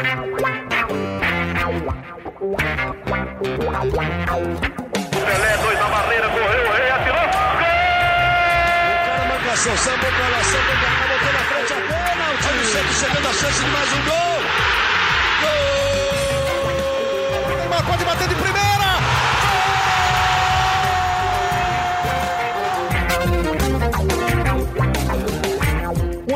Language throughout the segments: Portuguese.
Pelé, dois na barreira, correu, o rei atirou. Gol! O cara marcação, sambou pra lá, sambou pra cá, botou na frente a pênalti. Olha o Santos chegando a chance de mais um gol. Gol! Neymar pode bater de primeira.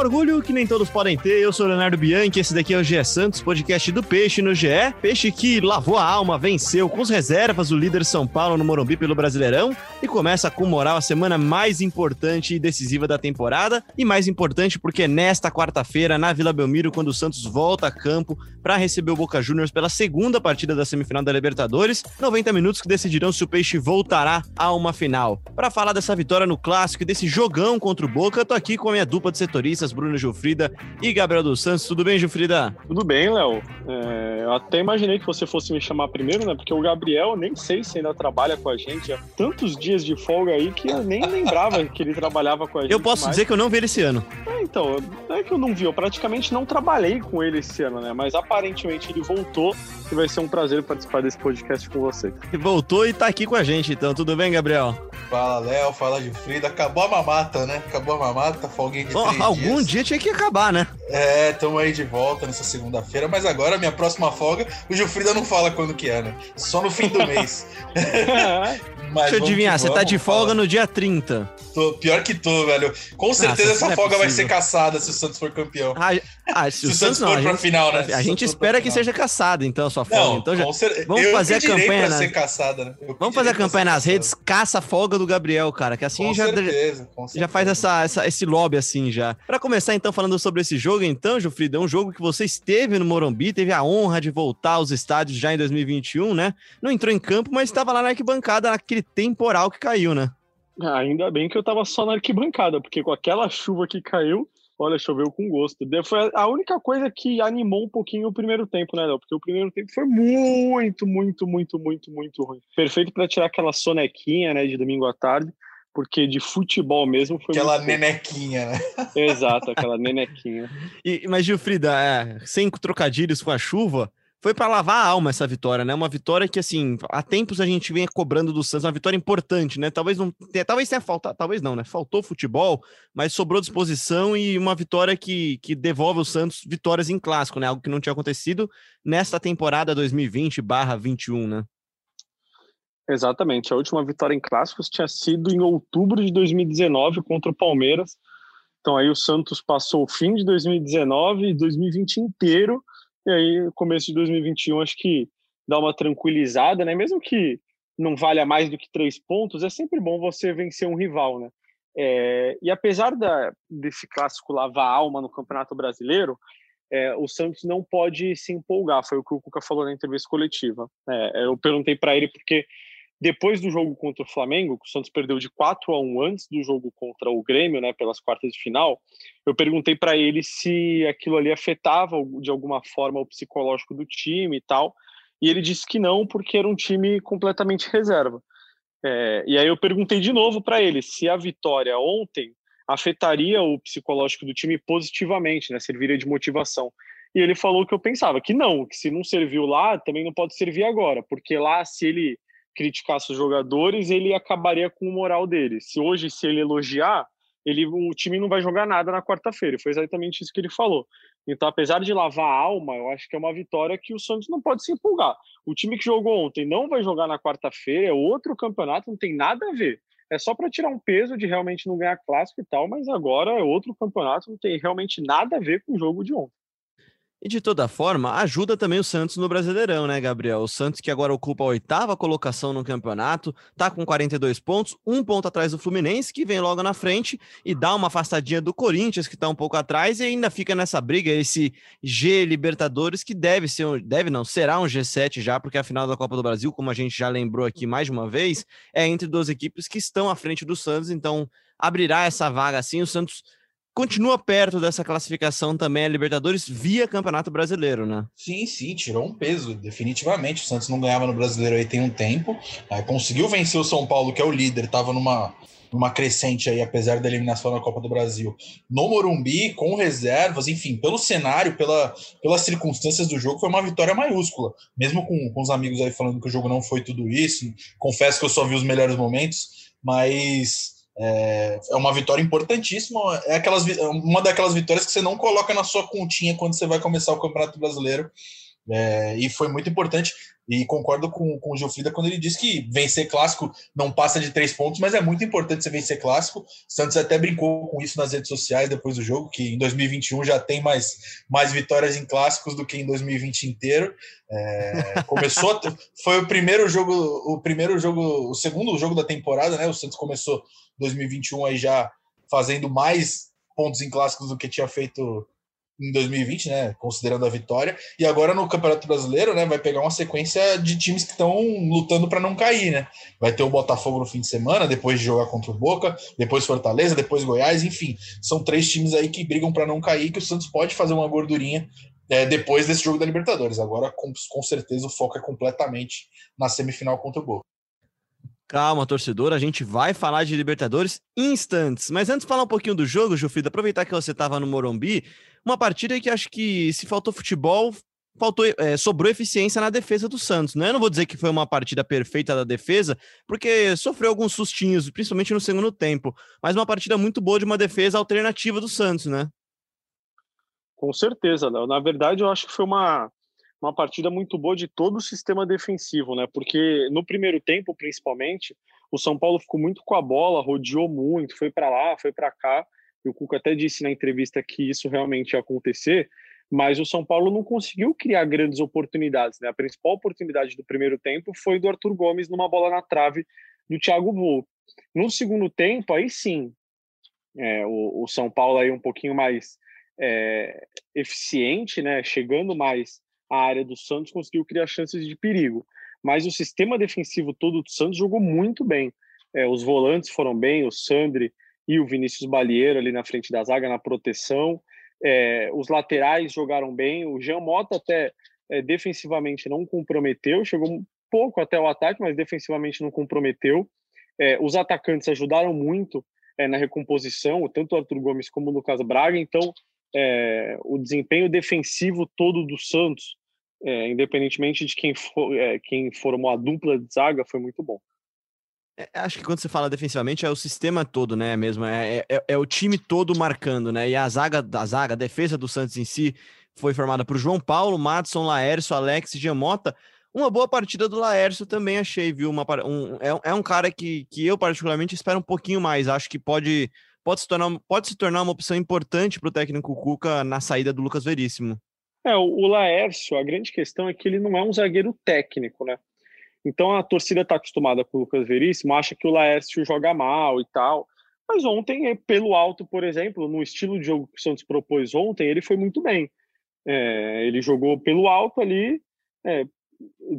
Orgulho que nem todos podem ter. Eu sou Leonardo Bianchi, esse daqui é o GE Santos, podcast do Peixe no GE. Peixe que lavou a alma, venceu com as reservas o líder São Paulo no Morumbi pelo Brasileirão e começa com moral a semana mais importante e decisiva da temporada. E mais importante porque nesta quarta-feira, na Vila Belmiro, quando o Santos volta a campo para receber o Boca Juniors pela segunda partida da semifinal da Libertadores, 90 minutos que decidirão se o Peixe voltará a uma final. Para falar dessa vitória no clássico e desse jogão contra o Boca, eu tô aqui com a minha dupla de setoristas, Bruno Gilfrida e Gabriel dos Santos. Tudo bem, Gilfrida? Tudo bem, Léo. É, eu até imaginei que você fosse me chamar primeiro, né? Porque o Gabriel, nem sei se ainda trabalha com a gente. Há tantos dias de folga aí que eu nem lembrava que ele trabalhava com a gente. Eu posso mais. dizer que eu não vi ele esse ano. É, então, não é que eu não vi, eu praticamente não trabalhei com ele esse ano, né? Mas aparentemente ele voltou e vai ser um prazer participar desse podcast com você. E voltou e tá aqui com a gente, então. Tudo bem, Gabriel? Fala, Léo, fala de Frida. Acabou a mamata, né? Acabou a mamata, folguinha de Bom, três algum dias. dia tinha que acabar, né? É, tamo aí de volta nessa segunda-feira, mas agora, minha próxima folga, o Gilfrida não fala quando que é, né? Só no fim do mês. Mas Deixa eu adivinhar, você tá de folga fala. no dia 30. Tô- pior que tô, velho. Com certeza não essa é folga vai possível. ser caçada se o Santos for campeão. Ah, ah, se, Se o Santos Santos não, for a pra gente, final, né? A gente espera que seja caçada, então, a sua folga. Não, então já, certeza. vamos fazer a campanha na- ser caçada, né? Vamos fazer a campanha ser nas caçada. redes, caça a folga do Gabriel, cara, que assim Com já, certeza, já faz essa, essa- esse lobby assim já. Pra começar então falando sobre esse jogo, então, Gilfrida, é um jogo que você esteve no Morumbi, teve a honra de voltar aos estádios já em 2021, né? Não entrou em campo, mas estava lá na arquibancada naquele temporal que caiu, né? Ah, Ainda bem que eu tava só na arquibancada, porque com aquela chuva que caiu, olha, choveu com gosto. De- Foi a única coisa que animou um pouquinho o primeiro tempo, né, Léo? Porque o primeiro tempo foi muito, muito, muito, muito, muito ruim. Perfeito para tirar aquela sonequinha, né, de domingo à tarde, porque de futebol mesmo foi Aquela nenequinha, né? Exato, aquela nenequinha. E, mas, Gilfrida, é, sem trocadilhos com a chuva, foi para lavar a alma essa vitória, né? Uma vitória que, assim, há tempos a gente vem cobrando do Santos, uma vitória importante, né? Talvez não tenha, talvez tenha faltado, talvez não, né? Faltou futebol, mas sobrou disposição e uma vitória que, que devolve o Santos vitórias em clássico, né? Algo que não tinha acontecido nesta temporada 2020/21, né? Exatamente. A última vitória em clássicos tinha sido em outubro de 2019 contra o Palmeiras. Então aí o Santos passou o fim de 2019 e 2020 inteiro. E aí, começo de 2021, acho que dá uma tranquilizada, né? Mesmo que não valha mais do que três pontos, é sempre bom você vencer um rival, né? É, e apesar da, desse clássico lavar alma no Campeonato Brasileiro, é, o Santos não pode se empolgar, foi o que o Cuca falou na entrevista coletiva. É, eu perguntei para ele porque depois do jogo contra o Flamengo, que o Santos perdeu de 4 a 1 antes do jogo contra o Grêmio, né, pelas quartas de final, eu perguntei para ele se aquilo ali afetava de alguma forma o psicológico do time e tal, e ele disse que não, porque era um time completamente reserva. É, e aí eu perguntei de novo para ele se a vitória ontem afetaria o psicológico do time positivamente, né, serviria de motivação. E ele falou que eu pensava que não, que se não serviu lá, também não pode servir agora, porque lá se ele criticasse os jogadores, ele acabaria com o moral dele. Se hoje, se ele elogiar, ele, o time não vai jogar nada na quarta-feira. Foi exatamente isso que ele falou. Então, apesar de lavar a alma, eu acho que é uma vitória que o Santos não pode se empolgar. O time que jogou ontem não vai jogar na quarta-feira, é outro campeonato, não tem nada a ver. É só para tirar um peso de realmente não ganhar clássico e tal, mas agora é outro campeonato, não tem realmente nada a ver com o jogo de ontem. E de toda forma, ajuda também o Santos no Brasileirão, né, Gabriel? O Santos que agora ocupa a oitava colocação no campeonato, tá com 42 pontos, um ponto atrás do Fluminense, que vem logo na frente e dá uma afastadinha do Corinthians, que tá um pouco atrás, e ainda fica nessa briga, esse G Libertadores, que deve ser, um, deve não, será um G7 já, porque a final da Copa do Brasil, como a gente já lembrou aqui mais de uma vez, é entre duas equipes que estão à frente do Santos, então abrirá essa vaga assim, o Santos continua perto dessa classificação também a Libertadores via Campeonato Brasileiro, né? Sim, sim, tirou um peso, definitivamente. O Santos não ganhava no Brasileiro aí tem um tempo. Conseguiu vencer o São Paulo, que é o líder, estava numa, numa crescente aí, apesar da eliminação na Copa do Brasil, no Morumbi, com reservas, enfim, pelo cenário, pela, pelas circunstâncias do jogo, foi uma vitória maiúscula. Mesmo com, com os amigos aí falando que o jogo não foi tudo isso, confesso que eu só vi os melhores momentos, mas é, é uma vitória importantíssima. É aquelas, uma daquelas vitórias que você não coloca na sua continha quando você vai começar o Campeonato Brasileiro. É, e foi muito importante. E concordo com, com o Gilfrida quando ele diz que vencer clássico não passa de três pontos, mas é muito importante você vencer clássico. Santos até brincou com isso nas redes sociais depois do jogo, que em 2021 já tem mais, mais vitórias em clássicos do que em 2020 inteiro. É, começou, foi o primeiro jogo, o primeiro jogo, o segundo jogo da temporada, né? O Santos começou 2021 aí já fazendo mais pontos em clássicos do que tinha feito em 2020, né, considerando a vitória, e agora no Campeonato Brasileiro, né, vai pegar uma sequência de times que estão lutando para não cair, né? Vai ter o Botafogo no fim de semana, depois de jogar contra o Boca, depois Fortaleza, depois Goiás, enfim, são três times aí que brigam para não cair, que o Santos pode fazer uma gordurinha é, depois desse jogo da Libertadores. Agora, com, com certeza, o foco é completamente na semifinal contra o Boca. Calma, torcedor, a gente vai falar de Libertadores instantes. Mas antes de falar um pouquinho do jogo, Jufrida, aproveitar que você estava no Morumbi, uma partida que acho que se faltou futebol, faltou, é, sobrou eficiência na defesa do Santos, né? Eu não vou dizer que foi uma partida perfeita da defesa, porque sofreu alguns sustinhos, principalmente no segundo tempo, mas uma partida muito boa de uma defesa alternativa do Santos, né? Com certeza, Léo. Na verdade, eu acho que foi uma uma partida muito boa de todo o sistema defensivo, né? Porque no primeiro tempo, principalmente, o São Paulo ficou muito com a bola, rodeou muito, foi para lá, foi para cá. E o Cuca até disse na entrevista que isso realmente ia acontecer, mas o São Paulo não conseguiu criar grandes oportunidades, né? A principal oportunidade do primeiro tempo foi do Arthur Gomes numa bola na trave do Thiago Volpe. No segundo tempo, aí sim, é, o, o, São Paulo aí um pouquinho mais é, eficiente, né? Chegando mais a área do Santos conseguiu criar chances de perigo. Mas o sistema defensivo todo do Santos jogou muito bem. É, os volantes foram bem, o Sandri e o Vinícius Balieiro ali na frente da zaga, na proteção. É, os laterais jogaram bem. O Jean Mota até é, defensivamente não comprometeu, chegou um pouco até o ataque, mas defensivamente não comprometeu. É, os atacantes ajudaram muito é, na recomposição, tanto o Arthur Gomes como o Lucas Braga. Então, é, o desempenho defensivo todo do Santos, é, independentemente de quem, for, quem formou a dupla de zaga, foi muito bom. É, acho que quando você fala defensivamente é o sistema todo, né? Mesmo é, é, é, o time todo marcando, né? E a zaga, a zaga, a defesa do Santos em si foi formada por João Paulo, Madison, Laércio, Alex Giamota. Uma boa partida do Laércio também achei, viu? Uma, um, é, é um cara que, que eu particularmente espero um pouquinho mais. Acho que pode pode se tornar, pode se tornar uma opção importante para o técnico Cuca na saída do Lucas Veríssimo. É, o Laércio, a grande questão é que ele não é um zagueiro técnico, né? Então a torcida está acostumada com o Lucas Veríssimo, acha que o Laércio joga mal e tal. Mas ontem, pelo alto, por exemplo, no estilo de jogo que o Santos propôs ontem, ele foi muito bem. É, ele jogou pelo alto ali, é,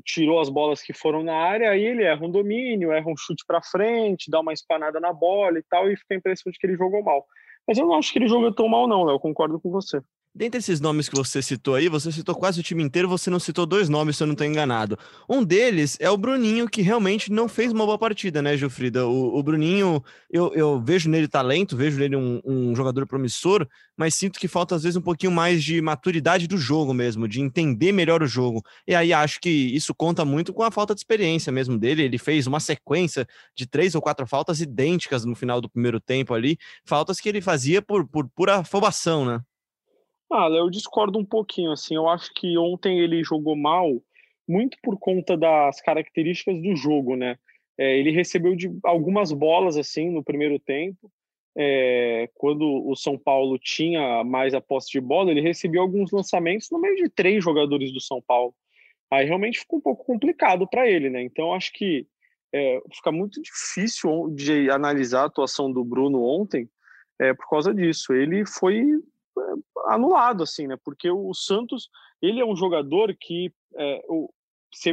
tirou as bolas que foram na área, aí ele erra um domínio, erra um chute para frente, dá uma espanada na bola e tal, e fica a impressão de que ele jogou mal. Mas eu não acho que ele jogou tão mal, não? Eu concordo com você. Dentre esses nomes que você citou aí, você citou quase o time inteiro, você não citou dois nomes, se eu não estou enganado. Um deles é o Bruninho, que realmente não fez uma boa partida, né, Gilfrida? O, o Bruninho, eu, eu, vejo nele talento, vejo nele um, um, jogador promissor, mas sinto que falta às vezes um pouquinho mais de maturidade do jogo mesmo, de entender melhor o jogo. E aí acho que isso conta muito com a falta de experiência mesmo dele. Ele fez uma sequência de três ou quatro faltas idênticas no final do primeiro tempo ali, faltas que ele fazia por, por pura afobação, né? Ah, eu discordo um pouquinho, assim, eu acho que ontem ele jogou mal muito por conta das características do jogo, né? É, ele recebeu de algumas bolas, assim, no primeiro tempo, é, quando o São Paulo tinha mais a posse de bola, ele recebeu alguns lançamentos no meio de três jogadores do São Paulo. Aí realmente ficou um pouco complicado para ele, né? Então acho que é, fica muito difícil de analisar a atuação do Bruno ontem é, por causa disso. Ele foi anulado, assim, né? Porque o Santos, ele é um jogador que é, o,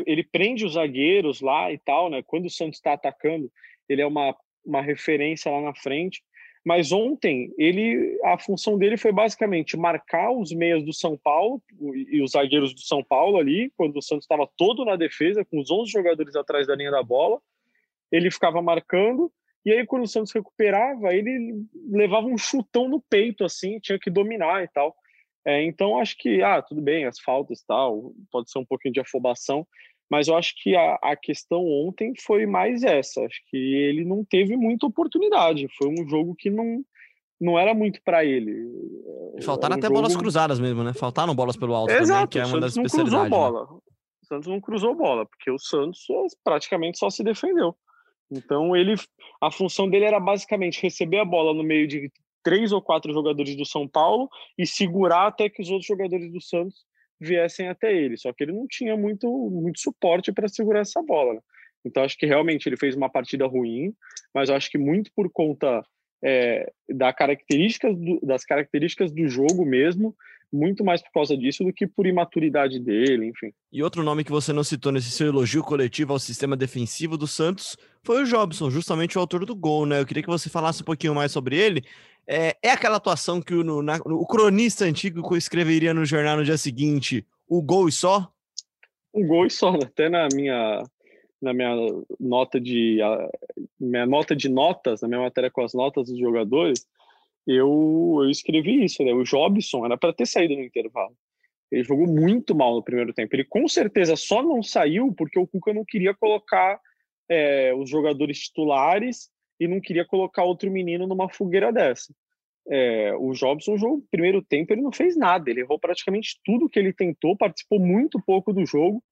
ele prende os zagueiros lá e tal, né? Quando o Santos está atacando, ele é uma, uma referência lá na frente. Mas ontem ele, a função dele foi basicamente marcar os meias do São Paulo e os zagueiros do São Paulo ali, quando o Santos estava todo na defesa, com os 11 jogadores atrás da linha da bola, ele ficava marcando. E aí quando o Santos recuperava, ele levava um chutão no peito assim, tinha que dominar e tal. É, então acho que ah, tudo bem, as faltas tal, pode ser um pouquinho de afobação, mas eu acho que a, a questão ontem foi mais essa. Acho que ele não teve muita oportunidade. Foi um jogo que não, não era muito para ele. Faltaram um até jogo... bolas cruzadas mesmo, né? Faltaram bolas pelo alto Exato, também, que é uma das não especialidades. Cruzou né? bola. O Santos não cruzou bola, porque o Santos praticamente só se defendeu. Então ele, a função dele era basicamente receber a bola no meio de três ou quatro jogadores do São Paulo e segurar até que os outros jogadores do Santos viessem até ele. Só que ele não tinha muito, muito suporte para segurar essa bola. Né? Então acho que realmente ele fez uma partida ruim, mas acho que muito por conta é, da características do, das características do jogo mesmo, muito mais por causa disso do que por imaturidade dele, enfim. E outro nome que você não citou nesse seu elogio coletivo ao sistema defensivo do Santos foi o Jobson, justamente o autor do gol, né? Eu queria que você falasse um pouquinho mais sobre ele. É, é aquela atuação que o, no, na, o cronista antigo escreveria no jornal no dia seguinte, o gol e só? Um gol e só, né? até na minha na minha nota de minha nota de notas, na minha matéria com as notas dos jogadores, eu, eu escrevi isso, né? O Jobson era para ter saído no intervalo. Ele jogou muito mal no primeiro tempo. Ele com certeza só não saiu porque o Cuca não queria colocar é, os jogadores titulares e não queria colocar outro menino numa fogueira dessa. É, o Jobson, no primeiro tempo, ele não fez nada. Ele errou praticamente tudo que ele tentou, participou muito pouco do jogo,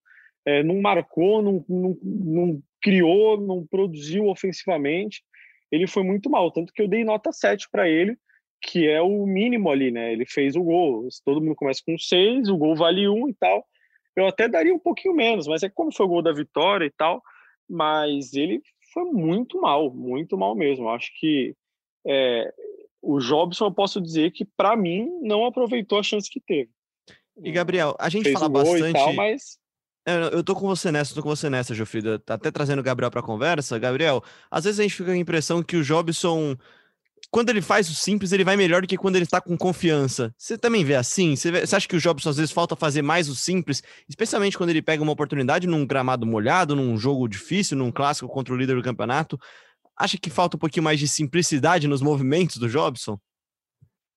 é, não marcou, não, não, não criou, não produziu ofensivamente ele foi muito mal, tanto que eu dei nota 7 para ele, que é o mínimo ali, né? Ele fez o gol. Todo mundo começa com 6, o gol vale 1 e tal. Eu até daria um pouquinho menos, mas é como foi o gol da vitória e tal. Mas ele foi muito mal, muito mal mesmo. Acho que é, o Jobson, eu posso dizer que, para mim, não aproveitou a chance que teve. E, Gabriel, a gente fez fala bastante. Tal, mas é, eu tô com você nessa, tô com você nessa, Jofrida. Tá até trazendo o Gabriel pra conversa. Gabriel, às vezes a gente fica com a impressão que o Jobson, quando ele faz o simples, ele vai melhor do que quando ele tá com confiança. Você também vê assim? Você, vê, você acha que o Jobson às vezes falta fazer mais o simples, especialmente quando ele pega uma oportunidade num gramado molhado, num jogo difícil, num clássico contra o líder do campeonato? Acha que falta um pouquinho mais de simplicidade nos movimentos do Jobson?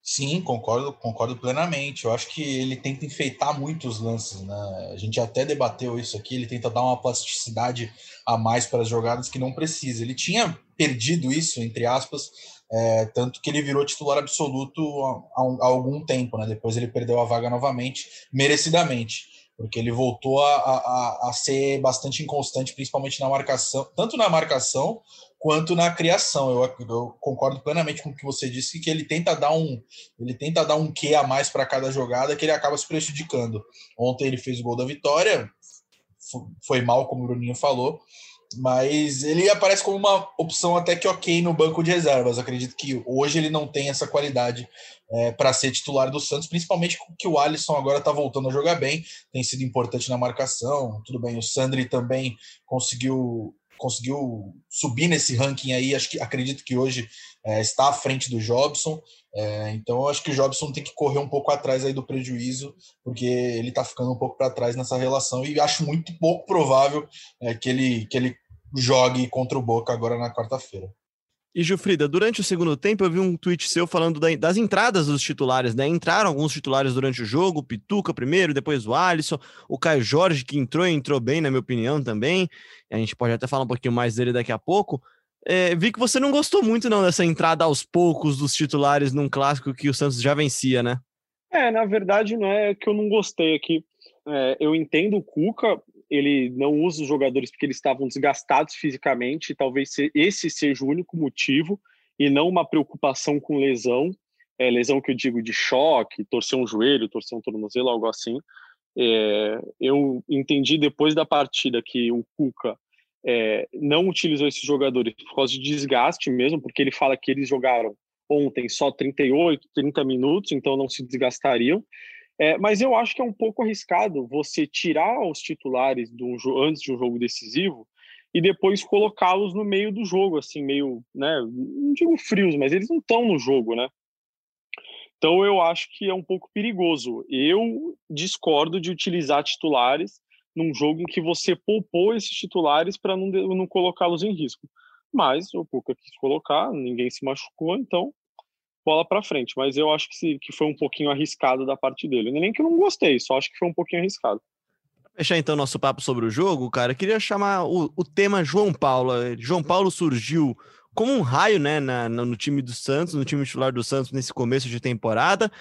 Sim, concordo, concordo plenamente. Eu acho que ele tenta enfeitar muitos lances, né? A gente até debateu isso aqui, ele tenta dar uma plasticidade a mais para as jogadas que não precisa. Ele tinha perdido isso, entre aspas, é, tanto que ele virou titular absoluto há, há, algum tempo, né? Depois ele perdeu a vaga novamente, merecidamente, porque ele voltou a, a, a ser bastante inconstante, principalmente na marcação, tanto na marcação quanto na criação. Eu, eu, concordo plenamente com o que você disse, que ele tenta dar um, ele tenta dar um quê a mais para cada jogada que ele acaba se prejudicando. Ontem ele fez o gol da vitória, foi mal, como o Bruninho falou, mas ele aparece como uma opção até que ok no banco de reservas. Acredito que hoje ele não tem essa qualidade é, para ser titular do Santos, principalmente que o Alisson agora está voltando a jogar bem, tem sido importante na marcação. Tudo bem, o Sandri também conseguiu conseguiu subir nesse ranking aí, acho que acredito que hoje é, está à frente do Jobson. É, então acho que o Jobson tem que correr um pouco atrás aí do prejuízo, porque ele está ficando um pouco para trás nessa relação e acho muito pouco provável é, que ele que ele jogue contra o Boca agora na quarta-feira. E Gilfrida, durante o segundo tempo eu vi um tweet seu falando da, das entradas dos titulares, né? Entraram alguns titulares durante o jogo, o Pituca primeiro, depois o Alisson, o Caio Jorge, que entrou e entrou bem, na minha opinião, também. A gente pode até falar um pouquinho mais dele daqui a pouco. É, vi que você não gostou muito, não, dessa entrada aos poucos dos titulares num clássico que o Santos já vencia, né? É, na verdade, não é que eu não gostei aqui. É, eu entendo o Cuca, ele não usa os jogadores porque eles estavam desgastados fisicamente, e talvez esse seja o único motivo, e não uma preocupação com lesão, é, lesão que eu digo de choque, torcer um joelho, torcer um tornozelo, algo assim. É, eu entendi depois da partida que o Cuca é, não utilizou esses jogadores por causa de desgaste mesmo, porque ele fala que eles jogaram ontem só 38, 30 minutos, então não se desgastariam. É, mas eu acho que é um pouco arriscado você tirar os titulares do, antes de um jogo decisivo e depois colocá-los no meio do jogo, assim, meio, né, não digo frios, mas eles não estão no jogo, né? Então eu acho que é um pouco perigoso. Eu discordo de utilizar titulares num jogo em que você poupou esses titulares para não, não colocá-los em risco. Mas o Cuca quis colocar, ninguém se machucou, então bola para frente. Mas eu acho que, se, que foi um pouquinho arriscado da parte dele. Nem que eu não gostei, só acho que foi um pouquinho arriscado. Fechar então nosso papo sobre o jogo, cara, queria chamar o, o tema João Paulo. João Paulo surgiu como um raio, né, na, no time do Santos, no time titular do Santos nesse começo de temporada.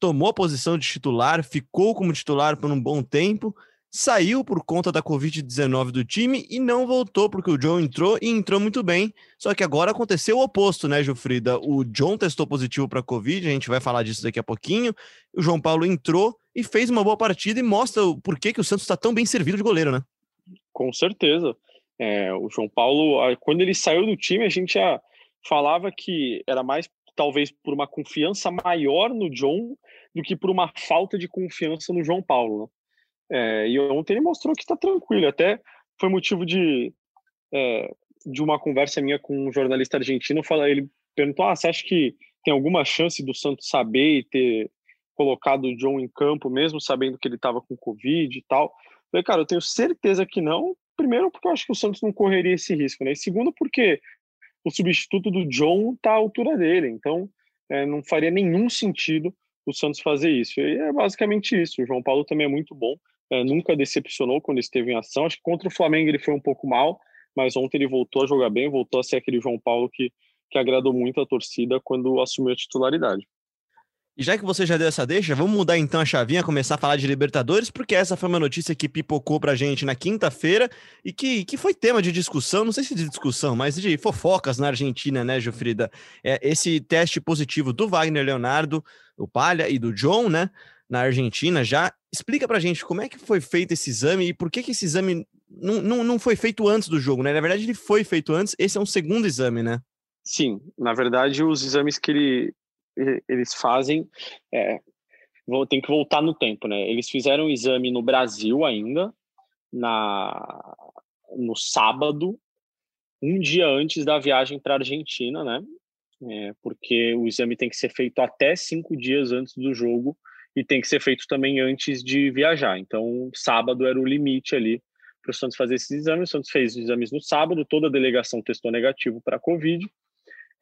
Tomou a posição de titular, ficou como titular por um bom tempo saiu por conta da Covid-19 do time e não voltou porque o John entrou e entrou muito bem. Só que agora aconteceu o oposto, né, Jufrida? O John testou positivo para Covid, a gente vai falar disso daqui a pouquinho. O João Paulo entrou e fez uma boa partida e mostra o porquê que o Santos está tão bem servido de goleiro, né? Com certeza. É, o João Paulo, quando ele saiu do time, a gente já falava que era mais talvez por uma confiança maior no John do que por uma falta de confiança no João Paulo. Né? É, e ontem ele mostrou que está tranquilo. Até foi motivo de, é, de uma conversa minha com um jornalista argentino. Fala, ele perguntou: ah, você acha que tem alguma chance do Santos saber e ter colocado o John em campo, mesmo sabendo que ele estava com Covid e tal? Eu falei, cara, eu tenho certeza que não. Primeiro, porque eu acho que o Santos não correria esse risco, né? E segundo, porque o substituto do John está à altura dele. Então, é, não faria nenhum sentido o Santos fazer isso. E é basicamente isso. O João Paulo também é muito bom é, nunca decepcionou quando esteve em ação. Acho que contra o Flamengo ele foi um pouco mal, mas ontem ele voltou a jogar bem, voltou a ser aquele João Paulo que, que agradou muito a torcida quando assumiu a titularidade. E já que você já deu essa deixa, vamos mudar então a chavinha, começar a falar de Libertadores, porque essa foi uma notícia que pipocou pra gente na quinta-feira e que, que foi tema de discussão, não sei se de discussão, mas de fofocas na Argentina, né, Jufrida? É, esse teste positivo do Wagner Leonardo, o Palha e do John, né, na Argentina já Explica pra gente como é que foi feito esse exame e por que, que esse exame não, não, não foi feito antes do jogo, né? Na verdade, ele foi feito antes, esse é um segundo exame, né? Sim, na verdade, os exames que ele, eles fazem é, tem que voltar no tempo, né? Eles fizeram o exame no Brasil ainda, na, no sábado, um dia antes da viagem para a Argentina, né? É, porque o exame tem que ser feito até cinco dias antes do jogo e tem que ser feito também antes de viajar. Então, sábado era o limite ali para o Santos fazer esses exames. O Santos fez os exames no sábado, toda a delegação testou negativo para a Covid.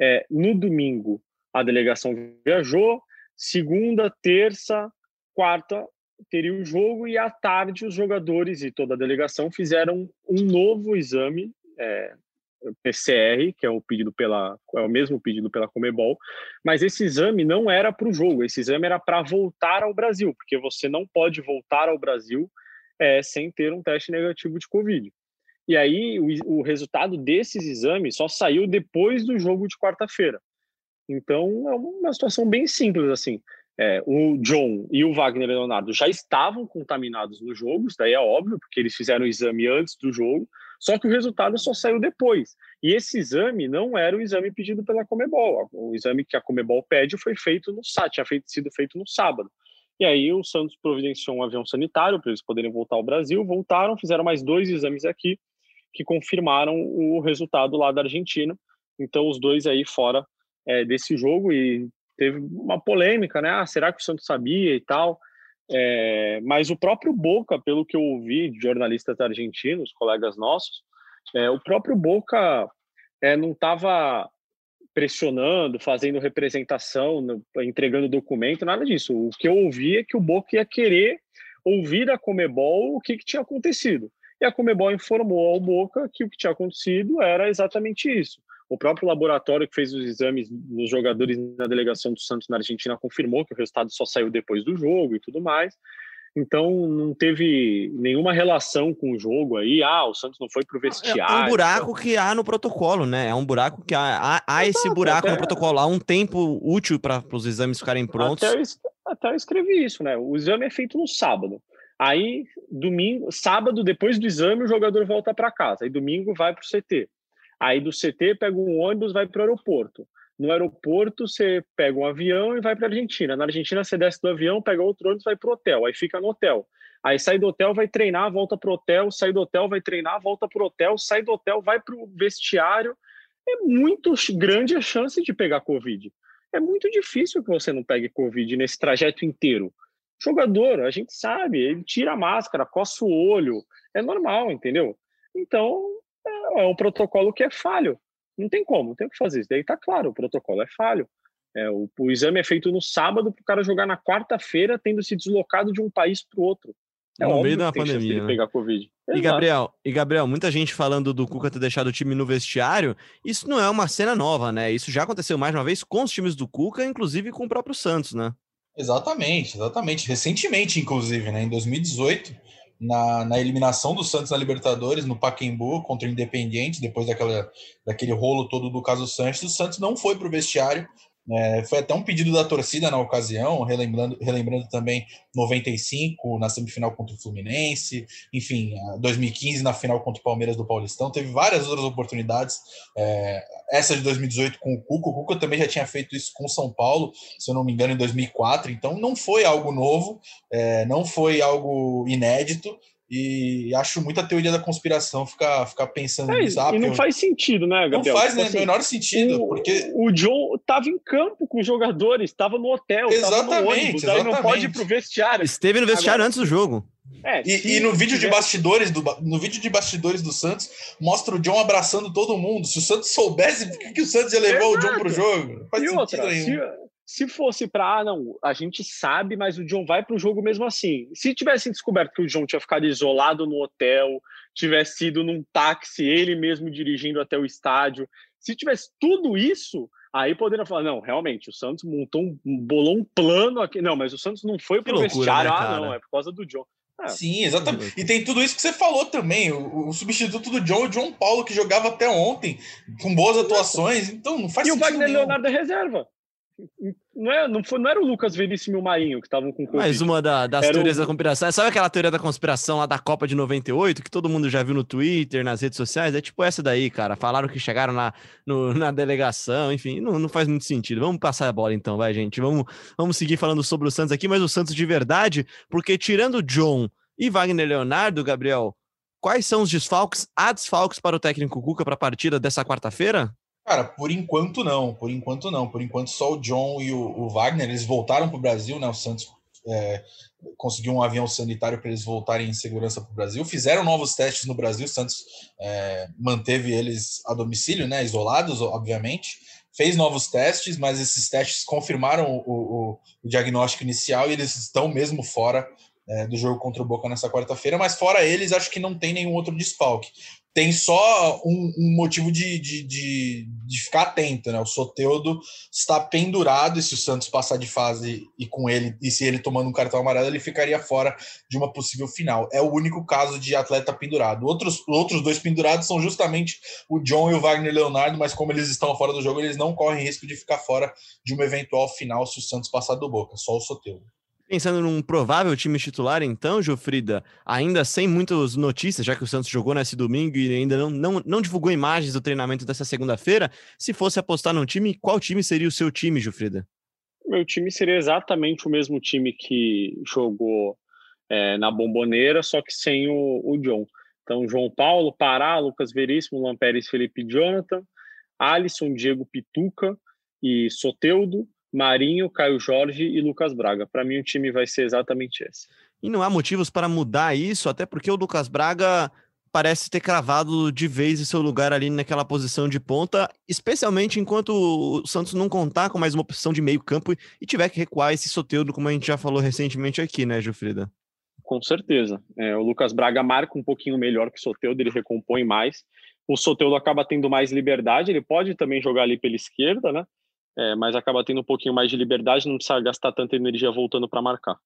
É, no domingo, a delegação viajou. Segunda, terça, quarta teria o jogo e à tarde os jogadores e toda a delegação fizeram um novo exame é, PCR, que é o pedido pela é o mesmo pedido pela Comebol, mas esse exame não era para o jogo, esse exame era para voltar ao Brasil, porque você não pode voltar ao Brasil é, sem ter um teste negativo de Covid. E aí o, o resultado desses exames só saiu depois do jogo de quarta-feira. Então é uma situação bem simples assim. É, o John e o Wagner Leonardo já estavam contaminados no jogo, isso daí é óbvio, porque eles fizeram o exame antes do jogo, só que o resultado só saiu depois. E esse exame não era o exame pedido pela Comebol. O exame que a Comebol pede foi feito no sábado, tinha feito, sido feito no sábado. E aí o Santos providenciou um avião sanitário para eles poderem voltar ao Brasil, voltaram, fizeram mais dois exames aqui que confirmaram o resultado lá da Argentina. Então os dois aí fora é, desse jogo e teve uma polêmica, né? Ah, será que o Santos sabia e tal? É, mas o próprio Boca, pelo que eu ouvi de jornalistas argentinos, colegas nossos, é, o próprio Boca é, não estava pressionando, fazendo representação, entregando documento, nada disso. O que eu ouvi é que o Boca ia querer ouvir da Comebol o que, que tinha acontecido. E a Comebol informou ao Boca que o que tinha acontecido era exatamente isso. O próprio laboratório que fez os exames dos jogadores na delegação do Santos na Argentina confirmou que o resultado só saiu depois do jogo e tudo mais. Então não teve nenhuma relação com o jogo aí. Ah, o Santos não foi pro vestiário. É um buraco que há no protocolo, né? É um buraco que há, há, há esse buraco até... no protocolo. Há um tempo útil para os exames ficarem prontos. Até eu, até eu escrevi isso, né? O exame é feito no sábado. Aí, domingo, sábado, depois do exame, o jogador volta para casa. Aí, domingo, vai para o CT. Aí do CT pega um ônibus, vai para o aeroporto. No aeroporto você pega um avião e vai para a Argentina. Na Argentina você desce do avião, pega outro ônibus, vai para o hotel. Aí fica no hotel. Aí sai do hotel, vai treinar, volta pro hotel, sai do hotel, vai treinar, volta pro hotel, sai do hotel, vai pro vestiário. É muito grande a chance de pegar Covid. É muito difícil que você não pegue Covid nesse trajeto inteiro. Jogador, a gente sabe, ele tira a máscara, coça o olho, é normal, entendeu? Então, é, um protocolo que é falho. Não tem como, tem o que fazer. Isso daí tá claro, o protocolo é falho. É, o, o, exame é feito no sábado para o cara jogar na quarta-feira, tendo se deslocado de um país para o outro. É no meio da pandemia. Né? pegar Covid. E Gabriel, e Gabriel, muita gente falando do Cuca ter deixado o time no vestiário. Isso não é uma cena nova, né? Isso já aconteceu mais uma vez com os times do Cuca, inclusive com o próprio Santos, né? Exatamente, exatamente. Recentemente, inclusive, né? Em 2018, na, na eliminação do Santos na Libertadores, no Pacaembu, contra o Independiente, depois daquela, daquele rolo todo do caso Santos, o Santos não foi para o vestiário é, foi até um pedido da torcida na ocasião, relembrando, relembrando também 95 na semifinal contra o Fluminense, enfim, 2015 na final contra o Palmeiras do Paulistão, teve várias outras oportunidades. É, essa de 2018 com o Cuca, o Cuca também já tinha feito isso com São Paulo, se eu não me engano, em 2004, então não foi algo novo, é, não foi algo inédito, e acho muita teoria da conspiração ficar, ficar pensando é, nisso. Ah, e não faz sentido, né, Gabriel? Não faz tipo né, assim, menor sentido, o, porque... O John estava em campo com os jogadores, estava no hotel, estava no ônibus, exatamente. não pode ir pro vestiário. Esteve no vestiário Agora, antes do jogo. É, e, e, no vídeo de bastidores do no vídeo de bastidores do Santos mostra o John abraçando todo mundo. Se o Santos soubesse por que, que o Santos ia levar Exato. o John pro jogo, não faz e sentido outra, nenhum. Se, se fosse para, ah, não, a gente sabe, mas o John vai para o jogo mesmo assim. Se tivessem descoberto que o John tinha ficado isolado no hotel, tivesse ido num táxi, ele mesmo dirigindo até o estádio, se tivesse tudo isso, aí poderiam falar, não, realmente, o Santos montou um, bolou um plano aqui. Não, mas o Santos não foi para o vestiário, né, ah, não, é por causa do John. Ah, Sim, exatamente. E tem tudo isso que você falou também. O, o, substituto do John, o John Paulo, que jogava até ontem, com boas atuações. Então não faz e sentido. E o Wagner nenhum. Leonardo é reserva. Não, é, não, foi, não era o Lucas Veríssimo e o Marinho que estavam com Covid. Mais uma da, das era teorias o... da conspiração. Sabe aquela teoria da conspiração lá da Copa de 98, que todo mundo já viu no Twitter, nas redes sociais? É tipo essa daí, cara. Falaram que chegaram na, no, na delegação, enfim, não, não faz muito sentido. Vamos passar a bola então, vai, gente. Vamos, vamos seguir falando sobre o Santos aqui, mas o Santos de verdade, porque tirando John e Wagner Leonardo, Gabriel, quais são os desfalques? Há desfalques para o técnico Cuca para a partida dessa quarta-feira? Cara, por enquanto não, por enquanto não. Por enquanto só o John e o, o Wagner, eles voltaram para o Brasil, né? O Santos é, conseguiu um avião sanitário para eles voltarem em segurança para o Brasil. Fizeram novos testes no Brasil, o Santos é, manteve eles a domicílio, né? Isolados, obviamente. Fez novos testes, mas esses testes confirmaram o, o, o diagnóstico inicial e eles estão mesmo fora é, do jogo contra o Boca nessa quarta-feira, mas fora eles, acho que não tem nenhum outro desfalque tem só um, um motivo de, de, de, de, ficar atento, né? O Soteudo está pendurado e se o Santos passar de fase e com ele, e se ele tomando um cartão amarelo, ele ficaria fora de uma possível final. É o único caso de atleta pendurado. Outros, outros dois pendurados são justamente o John e o Wagner Leonardo, mas como eles estão fora do jogo, eles não correm risco de ficar fora de uma eventual final se o Santos passar do Boca, só o Soteudo. Pensando num provável time titular, então, Jofrida, ainda sem muitas notícias, já que o Santos jogou nesse domingo e ainda não, não, não divulgou imagens do treinamento dessa segunda-feira, se fosse apostar num time, qual time seria o seu time, Jofrida? Meu time seria exatamente o mesmo time que jogou é, na Bomboneira, só que sem o, o John. Então, João Paulo, Pará, Lucas Veríssimo, Lamperes, Felipe Jonathan, Alisson, Diego Pituca e Soteudo, Marinho, Caio Jorge e Lucas Braga. Para mim, o time vai ser exatamente esse. E não há motivos para mudar isso, até porque o Lucas Braga parece ter cravado de vez o seu lugar ali naquela posição de ponta, especialmente enquanto o Santos não contar com mais uma opção de meio campo e tiver que recuar esse Soteudo, como a gente já falou recentemente aqui, né, Gilfrida? Com certeza. É, o Lucas Braga marca um pouquinho melhor que o Soteudo, ele recompõe mais. O Soteudo acaba tendo mais liberdade, ele pode também jogar ali pela esquerda, né? É, mas acaba tendo um pouquinho mais de liberdade, não precisa gastar tanta energia voltando para marcar.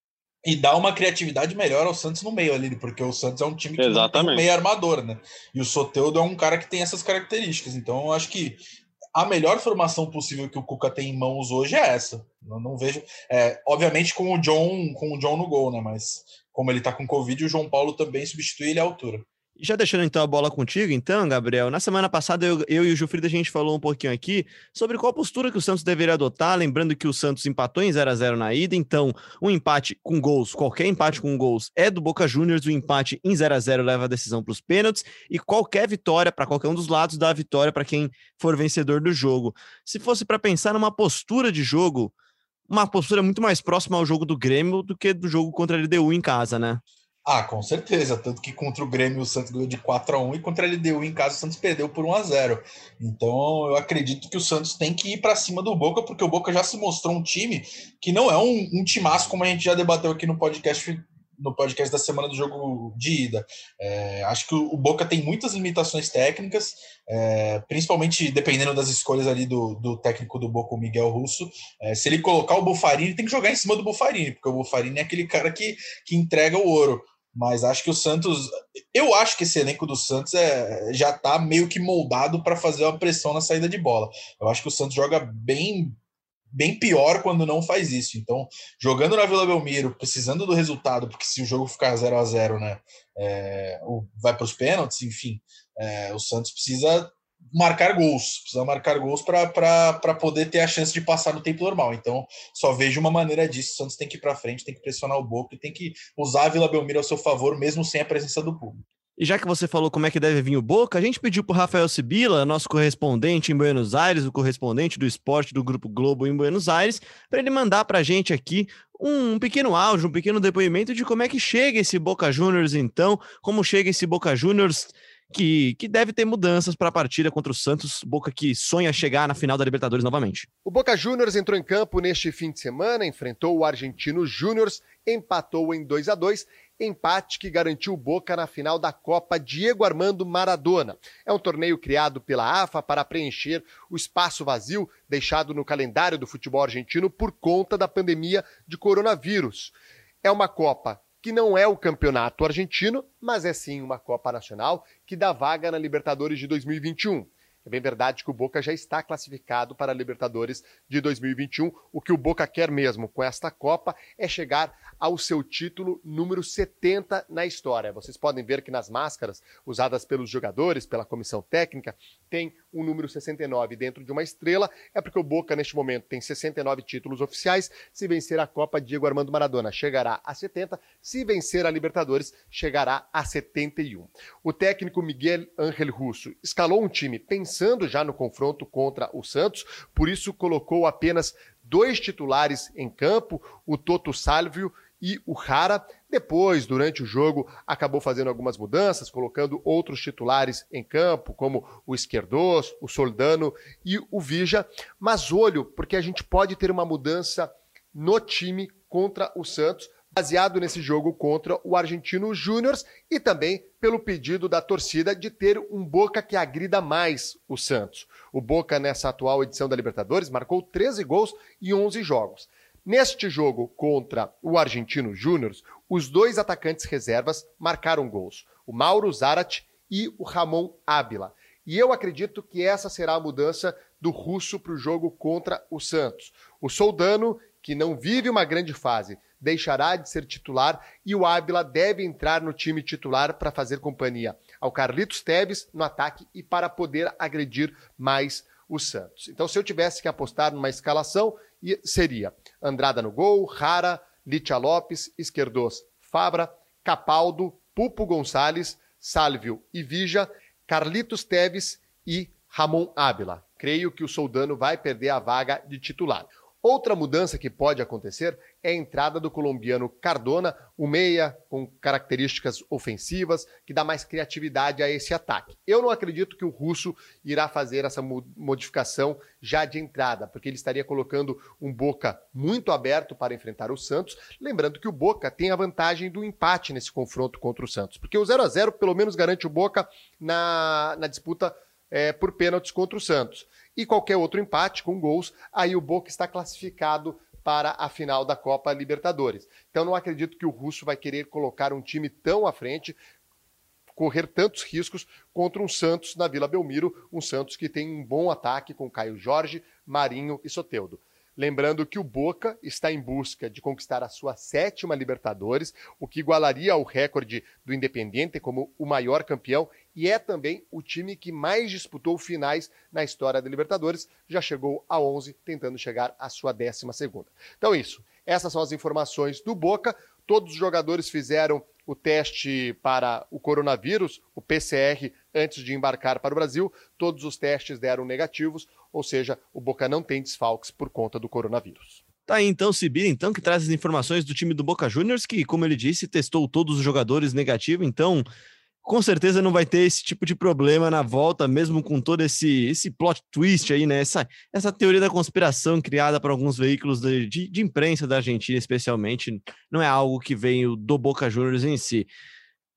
E dá uma criatividade melhor ao Santos no meio ali, porque o Santos é um time que Exatamente. tem um meio armador, né? E o Soteudo é um cara que tem essas características. Então, eu acho que a melhor formação possível que o Cuca tem em mãos hoje é essa. Eu não vejo. É, obviamente com o John, com o John no gol, né? Mas como ele tá com Covid, o João Paulo também substitui ele à altura. Já deixando então a bola contigo, então, Gabriel. Na semana passada, eu, eu e o Gilfrida, a gente falou um pouquinho aqui sobre qual postura que o Santos deveria adotar. Lembrando que o Santos empatou em 0 a 0 na ida, então um empate com gols, qualquer empate com gols é do Boca Juniors. O empate em 0 a 0 leva a decisão para os pênaltis e qualquer vitória para qualquer um dos lados dá a vitória para quem for vencedor do jogo. Se fosse para pensar numa postura de jogo, uma postura muito mais próxima ao jogo do Grêmio do que do jogo contra a LDU em casa, né? Ah, com certeza. Tanto que contra o Grêmio o Santos ganhou de 4 a 1 e contra a LDU em casa o Santos perdeu por 1 a 0 Então eu acredito que o Santos tem que ir para cima do Boca, porque o Boca já se mostrou um time que não é um, um timaço como a gente já debateu aqui no podcast no podcast da semana do jogo de ida. É, acho que o Boca tem muitas limitações técnicas, é, principalmente dependendo das escolhas ali do, do técnico do Boca, o Miguel Russo. É, se ele colocar o Bufarini, tem que jogar em cima do Bufarini, porque o Bufarini é aquele cara que, que entrega o ouro. Mas acho que o Santos. Eu acho que esse elenco do Santos é, já está meio que moldado para fazer uma pressão na saída de bola. Eu acho que o Santos joga bem bem pior quando não faz isso. Então, jogando na Vila Belmiro, precisando do resultado, porque se o jogo ficar 0 a 0 né, é, vai para os pênaltis, enfim, é, o Santos precisa marcar gols, precisa marcar gols para poder ter a chance de passar no tempo normal. Então, só vejo uma maneira disso. O Santos tem que ir para frente, tem que pressionar o Boca tem que usar a Vila Belmiro ao seu favor, mesmo sem a presença do público. E já que você falou como é que deve vir o Boca, a gente pediu para Rafael Sibila, nosso correspondente em Buenos Aires, o correspondente do esporte do Grupo Globo em Buenos Aires, para ele mandar para a gente aqui um pequeno áudio, um pequeno depoimento de como é que chega esse Boca Juniors, então, como chega esse Boca Juniors que, que deve ter mudanças para a partida contra o Santos, Boca que sonha chegar na final da Libertadores novamente. O Boca Juniors entrou em campo neste fim de semana, enfrentou o Argentino Júnior, empatou em 2 a 2 empate que garantiu Boca na final da Copa Diego Armando Maradona. É um torneio criado pela AFA para preencher o espaço vazio deixado no calendário do futebol argentino por conta da pandemia de coronavírus. É uma Copa que não é o campeonato argentino, mas é sim uma Copa Nacional que dá vaga na Libertadores de 2021. É bem verdade que o Boca já está classificado para a Libertadores de 2021. O que o Boca quer mesmo com esta Copa é chegar ao seu título número 70 na história. Vocês podem ver que nas máscaras usadas pelos jogadores, pela comissão técnica, tem o um número 69 dentro de uma estrela. É porque o Boca, neste momento, tem 69 títulos oficiais. Se vencer a Copa, Diego Armando Maradona chegará a 70. Se vencer a Libertadores, chegará a 71. O técnico Miguel Ángel Russo escalou um time pensando já no confronto contra o Santos, por isso colocou apenas dois titulares em campo, o Toto Salvio e o Rara. Depois, durante o jogo, acabou fazendo algumas mudanças, colocando outros titulares em campo, como o Esquerdos, o Soldano e o Vija. Mas olho, porque a gente pode ter uma mudança no time contra o Santos, baseado nesse jogo contra o Argentino Júnior e também pelo pedido da torcida de ter um Boca que agrida mais o Santos. O Boca, nessa atual edição da Libertadores, marcou 13 gols e 11 jogos. Neste jogo contra o Argentino Júnior, os dois atacantes reservas marcaram gols, o Mauro Zarat e o Ramon Ábila. E eu acredito que essa será a mudança do russo para o jogo contra o Santos. O Soldano, que não vive uma grande fase, deixará de ser titular e o Ábila deve entrar no time titular para fazer companhia ao Carlitos Teves no ataque e para poder agredir mais o Santos. Então, se eu tivesse que apostar numa escalação, seria Andrada no gol, Rara, Litia Lopes, Esquerdos, Fabra, Capaldo, Pupo Gonçalves, Sálvio e Vija, Carlitos Teves e Ramon Ábila. Creio que o Soldano vai perder a vaga de titular. Outra mudança que pode acontecer é a entrada do colombiano Cardona, o meia com características ofensivas, que dá mais criatividade a esse ataque. Eu não acredito que o russo irá fazer essa modificação já de entrada, porque ele estaria colocando um Boca muito aberto para enfrentar o Santos, lembrando que o Boca tem a vantagem do empate nesse confronto contra o Santos, porque o 0 a 0 pelo menos garante o Boca na, na disputa é, por pênaltis contra o Santos e qualquer outro empate com gols, aí o Boca está classificado para a final da Copa Libertadores. Então não acredito que o Russo vai querer colocar um time tão à frente, correr tantos riscos contra um Santos na Vila Belmiro, um Santos que tem um bom ataque com Caio Jorge, Marinho e Soteudo. Lembrando que o Boca está em busca de conquistar a sua sétima Libertadores, o que igualaria o recorde do Independiente como o maior campeão e é também o time que mais disputou finais na história da Libertadores, já chegou a 11, tentando chegar à sua décima segunda. Então isso, essas são as informações do Boca. Todos os jogadores fizeram o teste para o coronavírus, o PCR, antes de embarcar para o Brasil. Todos os testes deram negativos, ou seja, o Boca não tem desfalques por conta do coronavírus. Tá aí então Sibir, então, que traz as informações do time do Boca Juniors, que, como ele disse, testou todos os jogadores negativo, então com certeza não vai ter esse tipo de problema na volta, mesmo com todo esse, esse plot twist aí, né? Essa, essa teoria da conspiração criada por alguns veículos de, de, de imprensa da Argentina, especialmente, não é algo que veio do Boca Juniors em si.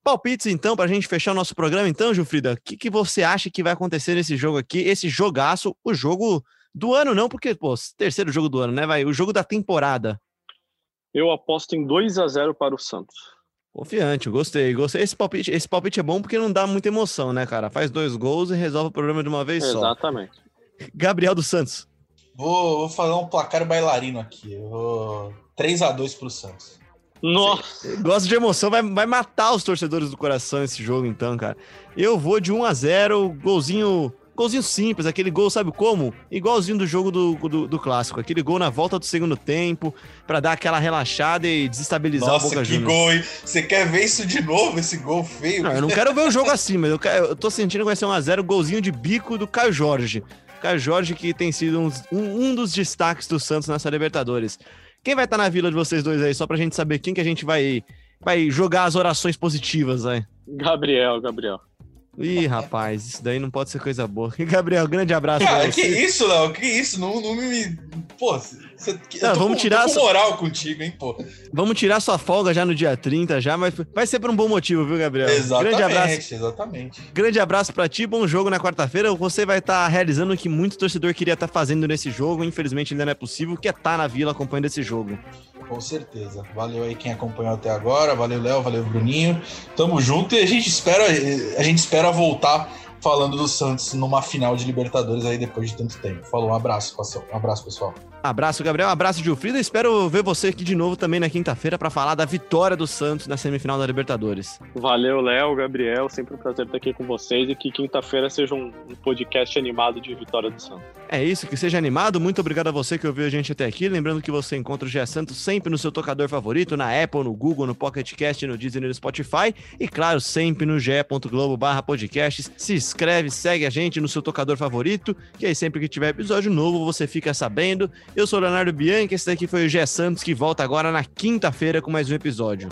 Palpites, então, para a gente fechar o nosso programa, então, Jufrida, o que, que você acha que vai acontecer nesse jogo aqui? Esse jogaço, o jogo do ano, não, porque, pô, terceiro jogo do ano, né? Vai, o jogo da temporada. Eu aposto em 2 a 0 para o Santos. Confiante, gostei, gostei. Esse palpite, esse palpite é bom porque não dá muita emoção, né, cara? Faz dois gols e resolve o problema de uma vez Exatamente. só. Exatamente. Gabriel dos Santos. Vou, vou fazer um placar bailarino aqui. Eu vou 3x2 pro Santos. Nossa! Gosto de emoção, vai, vai matar os torcedores do coração esse jogo, então, cara. Eu vou de 1 a 0 golzinho Golzinho simples, aquele gol, sabe como? Igualzinho do jogo do, do, do clássico. Aquele gol na volta do segundo tempo, para dar aquela relaxada e desestabilizar Nossa, o Boca que Juniors. gol, hein? Você quer ver isso de novo, esse gol feio? Não, eu não quero ver o jogo assim, mas eu, quero- eu tô sentindo que vai ser 1x0, golzinho de bico do Caio Jorge. Caio Jorge que tem sido um, um dos destaques do Santos nessa Libertadores. Quem vai estar na vila de vocês dois aí, só pra gente saber quem que a gente vai, vai jogar as orações positivas aí? Gabriel, Gabriel. Ih, rapaz, isso daí não pode ser coisa boa. Gabriel, grande abraço. Cara, que isso, Léo? Que isso? Não, não me. Pô, você, Não, vamos com, tirar tô com moral contigo, hein, pô. Vamos tirar sua folga já no dia 30, já, mas vai ser por um bom motivo, viu, Gabriel? Exatamente, Grande abraço. exatamente. Grande abraço pra ti, bom jogo na quarta-feira. Você vai estar realizando o que muito torcedor queria estar fazendo nesse jogo, infelizmente ainda não é possível, que é estar na vila acompanhando esse jogo. Com certeza. Valeu aí quem acompanhou até agora. Valeu, Léo. Valeu, Bruninho. Tamo junto e a gente espera, a gente espera voltar falando do Santos numa final de Libertadores aí depois de tanto tempo. Falou, um abraço, pessoal. Um abraço, pessoal. Abraço, Gabriel. Abraço, Gilfrida. Espero ver você aqui de novo também na quinta-feira para falar da vitória do Santos na semifinal da Libertadores. Valeu, Léo, Gabriel. Sempre um prazer estar aqui com vocês e que quinta-feira seja um, podcast animado de Vitória do Santos. É isso, que seja animado. Muito obrigado a você que ouviu a gente até aqui. Lembrando que você encontra o GE Santos sempre no seu tocador favorito, na Apple, no Google, no Pocket Cast, no Disney e no Spotify. E claro, sempre no ge.globo barra podcasts. Se inscreve, segue a gente no seu tocador favorito, que aí sempre que tiver episódio novo você fica sabendo. Eu sou Leonardo Bianchi, esse daqui foi o GE Santos, que volta agora na quinta-feira com mais um episódio.